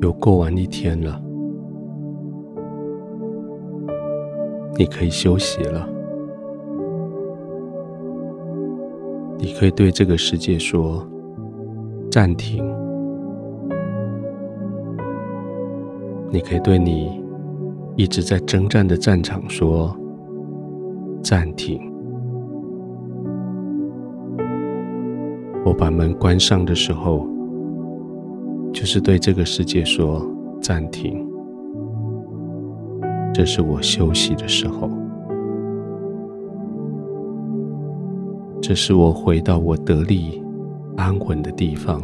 又过完一天了，你可以休息了。你可以对这个世界说：“暂停。”你可以对你一直在征战的战场说：“暂停。”我把门关上的时候，就是对这个世界说：“暂停。”这是我休息的时候。这是我回到我得力、安稳的地方，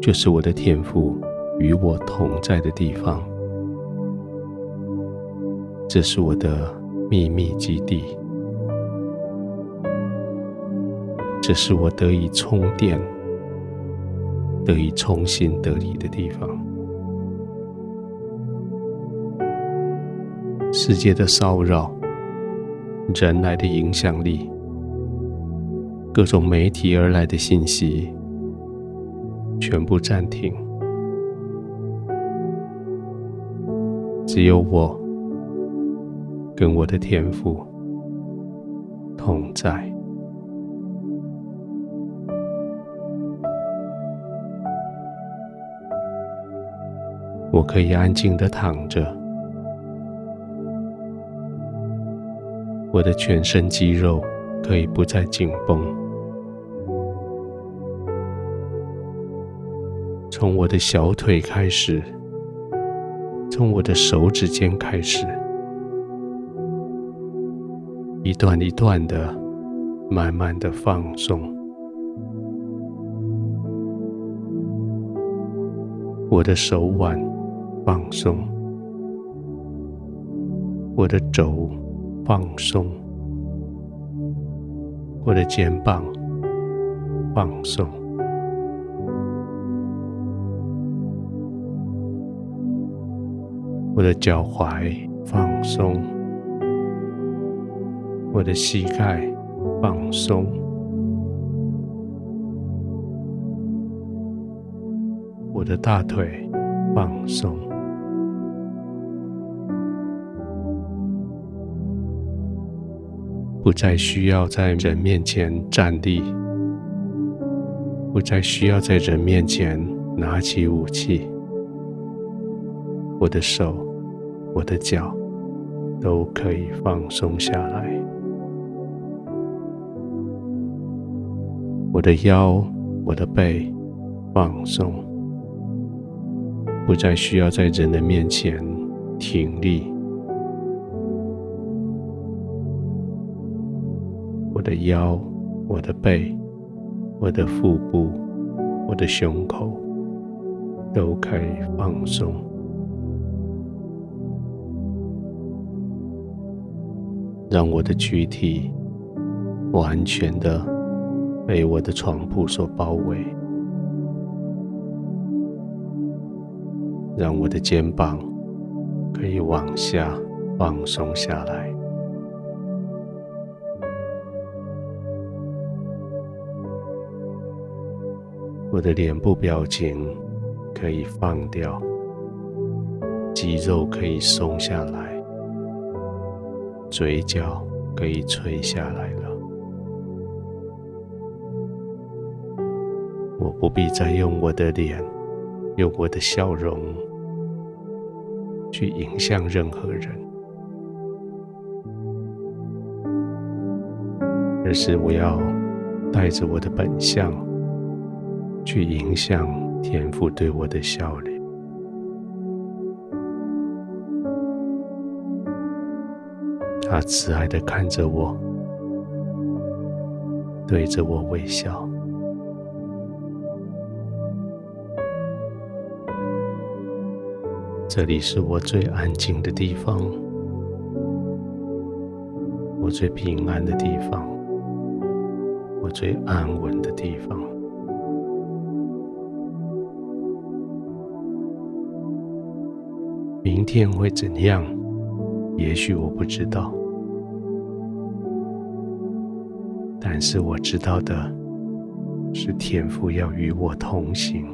就是我的天赋与我同在的地方。这是我的秘密基地，这是我得以充电、得以重新得力的地方。世界的骚扰。人来的影响力，各种媒体而来的信息，全部暂停。只有我跟我的天赋同在。我可以安静的躺着。我的全身肌肉可以不再紧绷，从我的小腿开始，从我的手指尖开始，一段一段的，慢慢的放松。我的手腕放松，我的肘。放松，我的肩膀放松，我的脚踝放松，我的膝盖放松，我的大腿放松。不再需要在人面前站立，不再需要在人面前拿起武器。我的手、我的脚都可以放松下来。我的腰、我的背放松，不再需要在人的面前挺立。的腰、我的背、我的腹部、我的胸口都可以放松，让我的躯体完全的被我的床铺所包围，让我的肩膀可以往下放松下来。我的脸部表情可以放掉，肌肉可以松下来，嘴角可以垂下来了。我不必再用我的脸，用我的笑容去影响任何人，而是我要带着我的本相。去影响天父对我的笑脸，他慈爱的看着我，对着我微笑。这里是我最安静的地方，我最平安的地方，我最安稳的地方。明天会怎样？也许我不知道，但是我知道的是，天父要与我同行，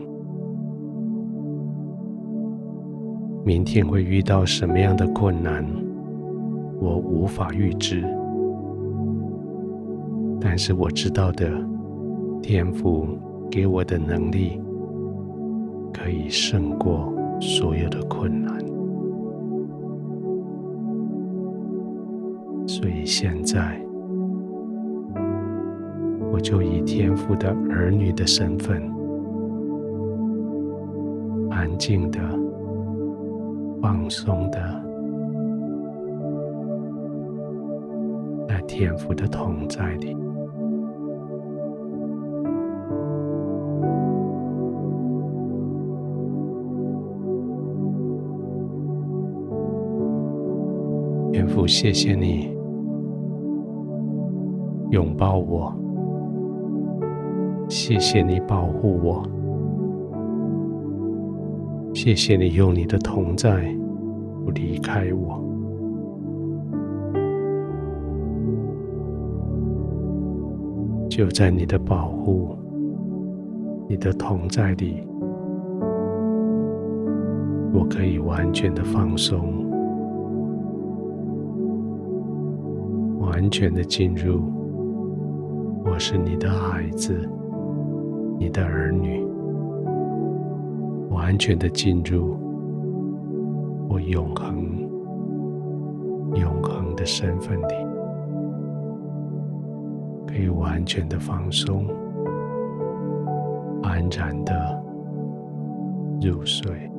明天会遇到什么样的困难，我无法预知。但是我知道的，天父给我的能力，可以胜过所有的困难。所以现在，我就以天父的儿女的身份，安静的。放松的，在天父的同在里，天父，谢谢你拥抱我，谢谢你保护我。谢谢你用你的同在不离开我，就在你的保护、你的同在里，我可以完全的放松，完全的进入，我是你的孩子，你的儿女。完全的进入我永恒、永恒的身份里，可以完全的放松，安然的入睡。